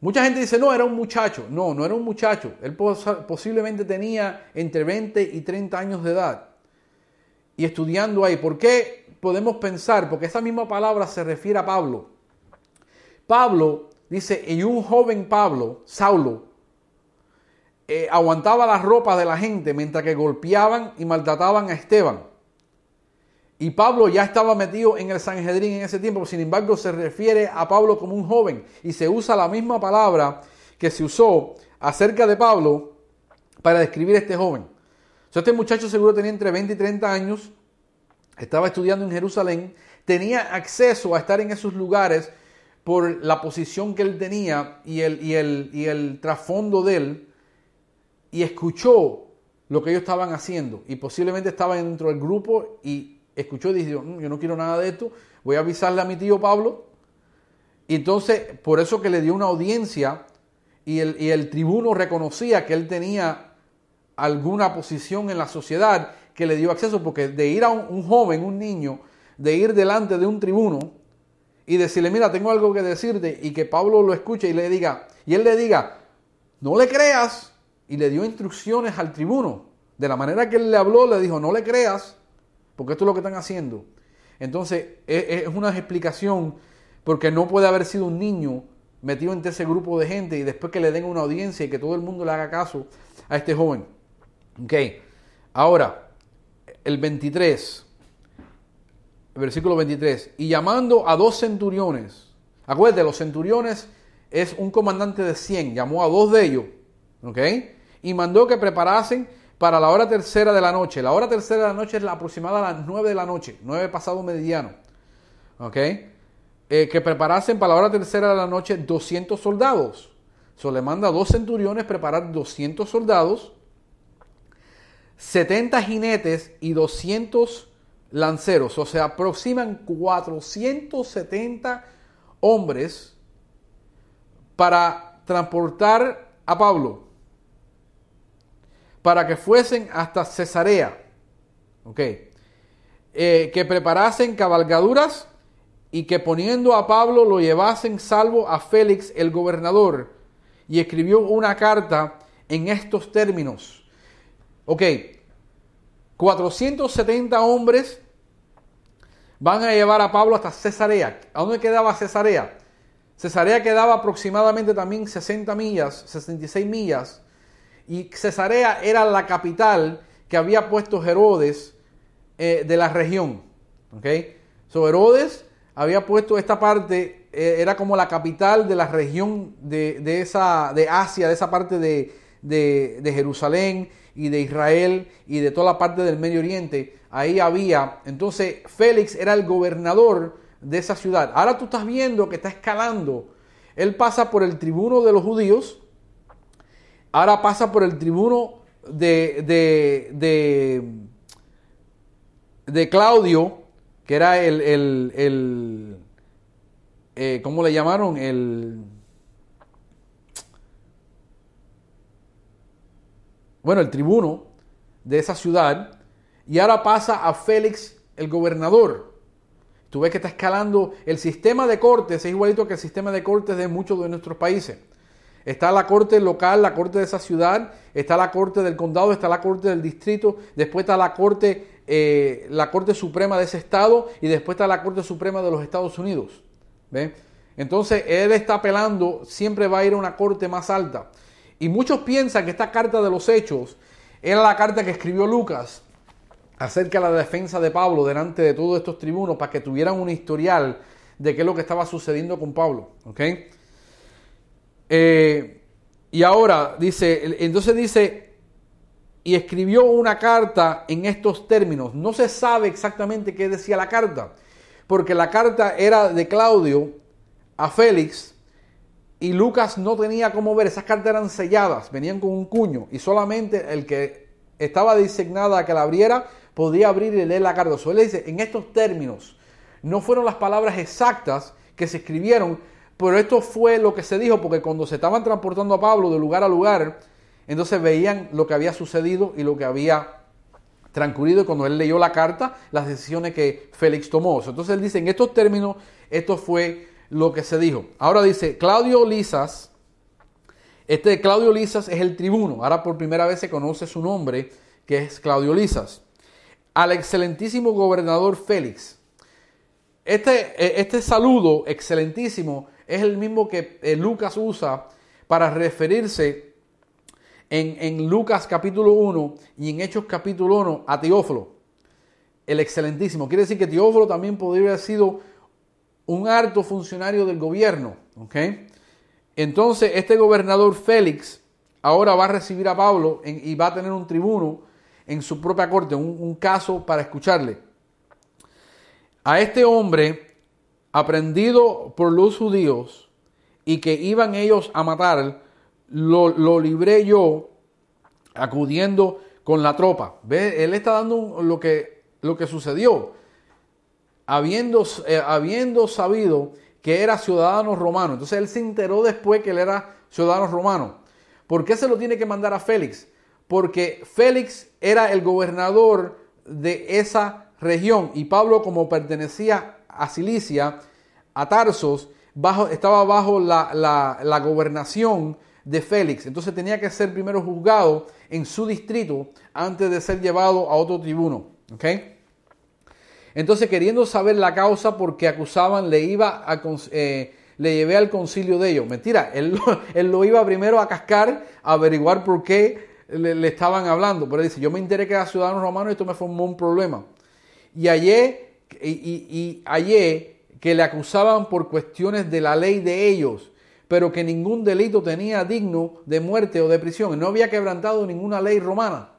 Mucha gente dice, no, era un muchacho. No, no era un muchacho. Él posiblemente tenía entre 20 y 30 años de edad y estudiando ahí. ¿Por qué podemos pensar? Porque esa misma palabra se refiere a Pablo. Pablo dice, y un joven Pablo, Saulo, eh, aguantaba las ropas de la gente mientras que golpeaban y maltrataban a Esteban. Y Pablo ya estaba metido en el Sanhedrín en ese tiempo, sin embargo se refiere a Pablo como un joven y se usa la misma palabra que se usó acerca de Pablo para describir a este joven. este muchacho seguro tenía entre 20 y 30 años, estaba estudiando en Jerusalén, tenía acceso a estar en esos lugares por la posición que él tenía y el, y el, y el trasfondo de él y escuchó lo que ellos estaban haciendo y posiblemente estaba dentro del grupo y escuchó y dijo, mm, yo no quiero nada de esto, voy a avisarle a mi tío Pablo. Y entonces, por eso que le dio una audiencia y el, y el tribuno reconocía que él tenía alguna posición en la sociedad que le dio acceso, porque de ir a un, un joven, un niño, de ir delante de un tribuno y decirle, mira, tengo algo que decirte, y que Pablo lo escuche y le diga, y él le diga, no le creas, y le dio instrucciones al tribuno. De la manera que él le habló, le dijo, no le creas, porque esto es lo que están haciendo. Entonces, es una explicación, porque no puede haber sido un niño metido entre ese grupo de gente y después que le den una audiencia y que todo el mundo le haga caso a este joven. Ok, ahora, el 23, versículo 23, y llamando a dos centuriones, acuérdate, los centuriones es un comandante de 100, llamó a dos de ellos, ok, y mandó que preparasen para la hora tercera de la noche. La hora tercera de la noche es la aproximada a las nueve de la noche, nueve pasado mediano. ¿Ok? Eh, que preparasen para la hora tercera de la noche 200 soldados. So, le manda a dos centuriones preparar 200 soldados, 70 jinetes y 200 lanceros. O sea, aproximan 470 hombres para transportar a Pablo para que fuesen hasta Cesarea. Ok. Eh, que preparasen cabalgaduras y que poniendo a Pablo lo llevasen salvo a Félix el gobernador. Y escribió una carta en estos términos. Ok. 470 hombres van a llevar a Pablo hasta Cesarea. ¿A dónde quedaba Cesarea? Cesarea quedaba aproximadamente también 60 millas, 66 millas y Cesarea era la capital que había puesto Herodes eh, de la región. So, Herodes había puesto esta parte, eh, era como la capital de la región de, esa, de Asia, de esa parte de, de, Jerusalén y de Israel y de toda la parte del Medio Oriente. Ahí había, entonces Félix era el gobernador de esa ciudad. Ahora tú estás viendo que está escalando. Él pasa por el tribuno de los judíos, ahora pasa por el tribuno de, de, de, Claudio, que era el, el, el eh, ¿cómo le llamaron? El, bueno, el tribuno de esa ciudad, y ahora pasa a Félix, el gobernador. Tú ves que está escalando el sistema de cortes, es igualito que el sistema de cortes de muchos de nuestros países. Está la corte local, la corte de esa ciudad, está la corte del condado, está la corte del distrito, después está la corte, eh, la corte suprema de ese estado y después está la corte suprema de los Estados Unidos. Entonces él está apelando, siempre va a ir a una corte más alta. Y muchos piensan que esta carta de los hechos era la carta que escribió Lucas acerca de la defensa de Pablo delante de todos estos tribunos para que tuvieran un historial de qué es lo que estaba sucediendo con Pablo. Eh, y ahora dice, entonces dice, y escribió una carta en estos términos. No se sabe exactamente qué decía la carta, porque la carta era de Claudio a Félix y Lucas no tenía cómo ver, esas cartas eran selladas, venían con un cuño y solamente el que estaba designada a que la abriera podía abrir y leer la carta. So, él dice, en estos términos, no fueron las palabras exactas que se escribieron, pero esto fue lo que se dijo, porque cuando se estaban transportando a Pablo de lugar a lugar, entonces veían lo que había sucedido y lo que había transcurrido. Y cuando él leyó la carta, las decisiones que Félix tomó. Entonces él dice, en estos términos, esto fue lo que se dijo. Ahora dice, Claudio Lisas, este Claudio Lisas es el tribuno. Ahora por primera vez se conoce su nombre, que es Claudio Lisas. Al excelentísimo gobernador Félix. Este, eh, este saludo excelentísimo es el mismo que eh, Lucas usa para referirse en, en, Lucas capítulo 1 y en Hechos capítulo 1 a Teófilo, el excelentísimo. Quiere decir que Teófilo también podría haber sido un alto funcionario del gobierno. Entonces, este gobernador Félix ahora va a recibir a Pablo y va a tener un tribuno en su propia corte, un, caso para escucharle. A este hombre, aprendido por los judíos y que iban ellos a matar, lo, lo libré yo acudiendo con la tropa. ¿Ve? Él está dando lo que, lo que sucedió habiendo, eh, habiendo sabido que era ciudadano romano. Entonces él se enteró después que él era ciudadano romano. ¿Por qué se lo tiene que mandar a Félix? Porque Félix era el gobernador de esa región y Pablo como pertenecía a Cilicia, a Tarsos, estaba bajo la, la, gobernación de Félix. Entonces tenía que ser primero juzgado en su distrito antes de ser llevado a otro tribuno. Entonces, queriendo saber la causa porque acusaban, le iba a, eh, le llevé al concilio de ellos. Mentira, [LAUGHS] él, él, lo iba primero a cascar, a averiguar por qué le, estaban hablando. Pero dice, yo me enteré que era ciudadano romano y esto me formó un problema. Y hallé, y, y, hallé que le acusaban por cuestiones de la ley de ellos, pero que ningún delito tenía digno de muerte o de prisión. No había quebrantado ninguna ley romana.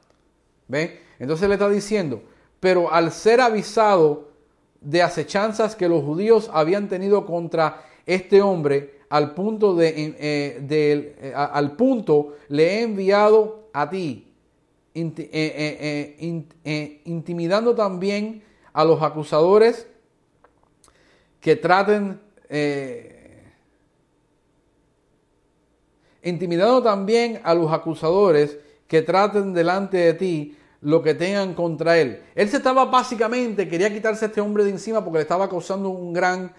¿Ven? Entonces le está diciendo, pero al ser avisado de acechanzas que los judíos habían tenido contra este hombre, al punto, de, eh, eh, al punto le he enviado a ti, eh, intimidando también a los acusadores que traten, intimidando también a los acusadores que traten delante de ti lo que tengan contra él. Él se estaba básicamente, quería quitarse a este hombre de encima porque le estaba causando un gran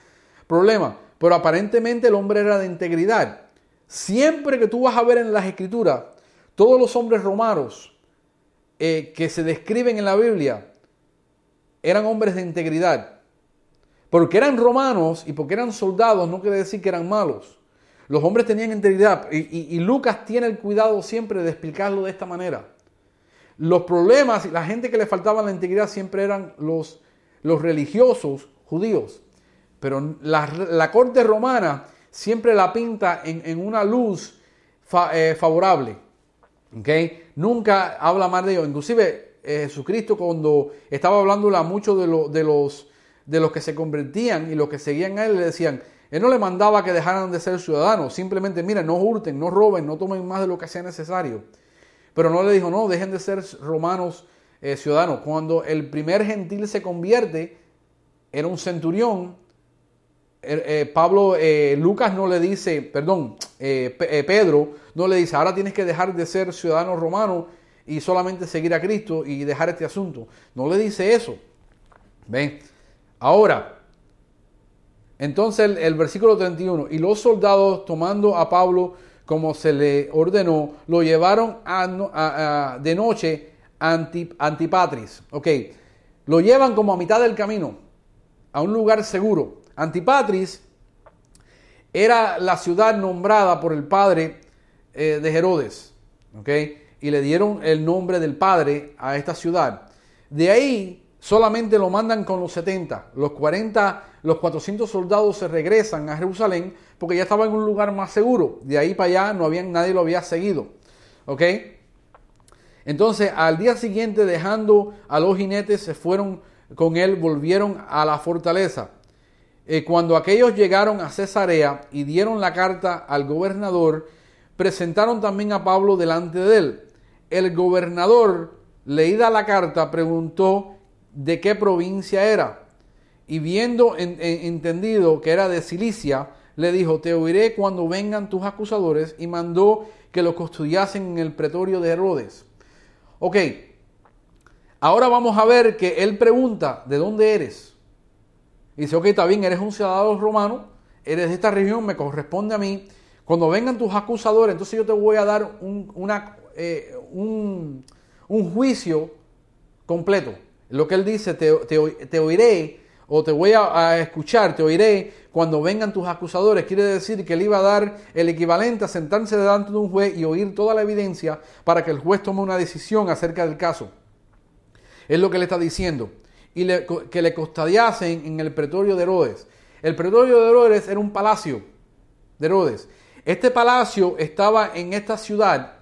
problema. Pero aparentemente el hombre era de integridad. Siempre que tú vas a ver en las escrituras, todos los hombres romanos eh, que se describen en la Biblia eran hombres de integridad. Porque eran romanos y porque eran soldados no quiere decir que eran malos. Los hombres tenían integridad y, Lucas tiene el cuidado siempre de explicarlo de esta manera. Los problemas y la gente que le faltaba la integridad siempre eran los, los religiosos judíos. Pero la, corte romana siempre la pinta en, una luz eh, favorable. ¿okay? Nunca habla mal de ellos. Inclusive Jesucristo cuando estaba hablando a muchos de, de, los, de los que se convertían y los que seguían a él, le decían, él no le mandaba que dejaran de ser ciudadanos. Simplemente, mira, no hurten, no roben, no tomen más de lo que sea necesario. Pero no le dijo, no, dejen de ser romanos eh, ciudadanos. Cuando el primer gentil se convierte, era un centurión. Er, eh, Pablo, eh, Lucas no le dice, perdón, Pedro no le dice, ahora tienes que dejar de ser ciudadano romano y solamente seguir a Cristo y dejar este asunto. No le dice eso. ¿Ven? Ahora, entonces el, versículo 31, y los soldados tomando a Pablo como se le ordenó, lo llevaron de noche a Antipatris. Ok, lo llevan como a mitad del camino, a un lugar seguro. Antipatris era la ciudad nombrada por el padre eh, de Herodes. Ok, y le dieron el nombre del padre a esta ciudad. De ahí solamente lo mandan con los 70. Los 40, los 400 soldados se regresan a Jerusalén porque ya estaba en un lugar más seguro. De ahí para allá no había, nadie lo había seguido. ¿Ok? Entonces, al día siguiente, dejando a los jinetes, se fueron con él, volvieron a la fortaleza. Eh, cuando aquellos llegaron a Cesarea y dieron la carta al gobernador, presentaron también a Pablo delante de él. El gobernador, leída la carta, preguntó de qué provincia era. Y viendo entendido que era de Cilicia, le dijo, te oiré cuando vengan tus acusadores, y mandó que lo custodiasen en el pretorio de Herodes. Ok, ahora vamos a ver que él pregunta, ¿de dónde eres? Y dice, ok, está bien, eres un ciudadano romano, eres de esta región, me corresponde a mí. Cuando vengan tus acusadores, entonces yo te voy a dar un, eh, un, un juicio completo. Lo que él dice, te, oiré o te voy a, escuchar, te oiré cuando vengan tus acusadores. Quiere decir que él iba a dar el equivalente a sentarse delante de un juez y oír toda la evidencia para que el juez tome una decisión acerca del caso. Es lo que le está diciendo. Y que le custodiasen en el pretorio de Herodes. El pretorio de Herodes era un palacio de Herodes. Este palacio estaba en esta ciudad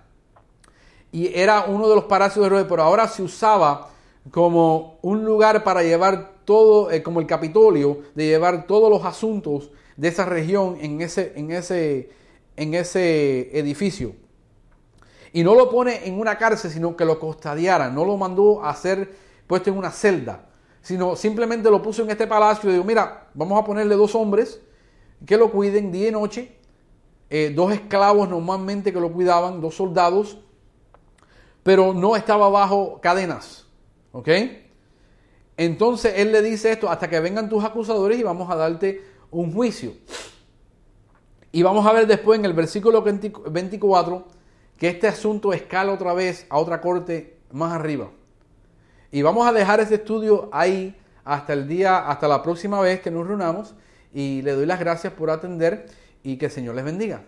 y era uno de los palacios de Herodes, pero ahora se usaba como un lugar para llevar todo, eh, como el Capitolio, de llevar todos los asuntos de esa región en ese, en ese, en ese edificio. Y no lo pone en una cárcel, sino que lo custodiara. No lo mandó a ser puesto en una celda, sino simplemente lo puso en este palacio y dijo, mira, vamos a ponerle dos hombres que lo cuiden día y noche, eh, dos esclavos normalmente que lo cuidaban, dos soldados, pero no estaba bajo cadenas. ¿Ok? Entonces él le dice esto hasta que vengan tus acusadores y vamos a darte un juicio. Y vamos a ver después en el versículo 24 que este asunto escala otra vez a otra corte más arriba. Y vamos a dejar ese estudio ahí hasta el día, hasta la próxima vez que nos reunamos. Y le doy las gracias por atender y que el Señor les bendiga.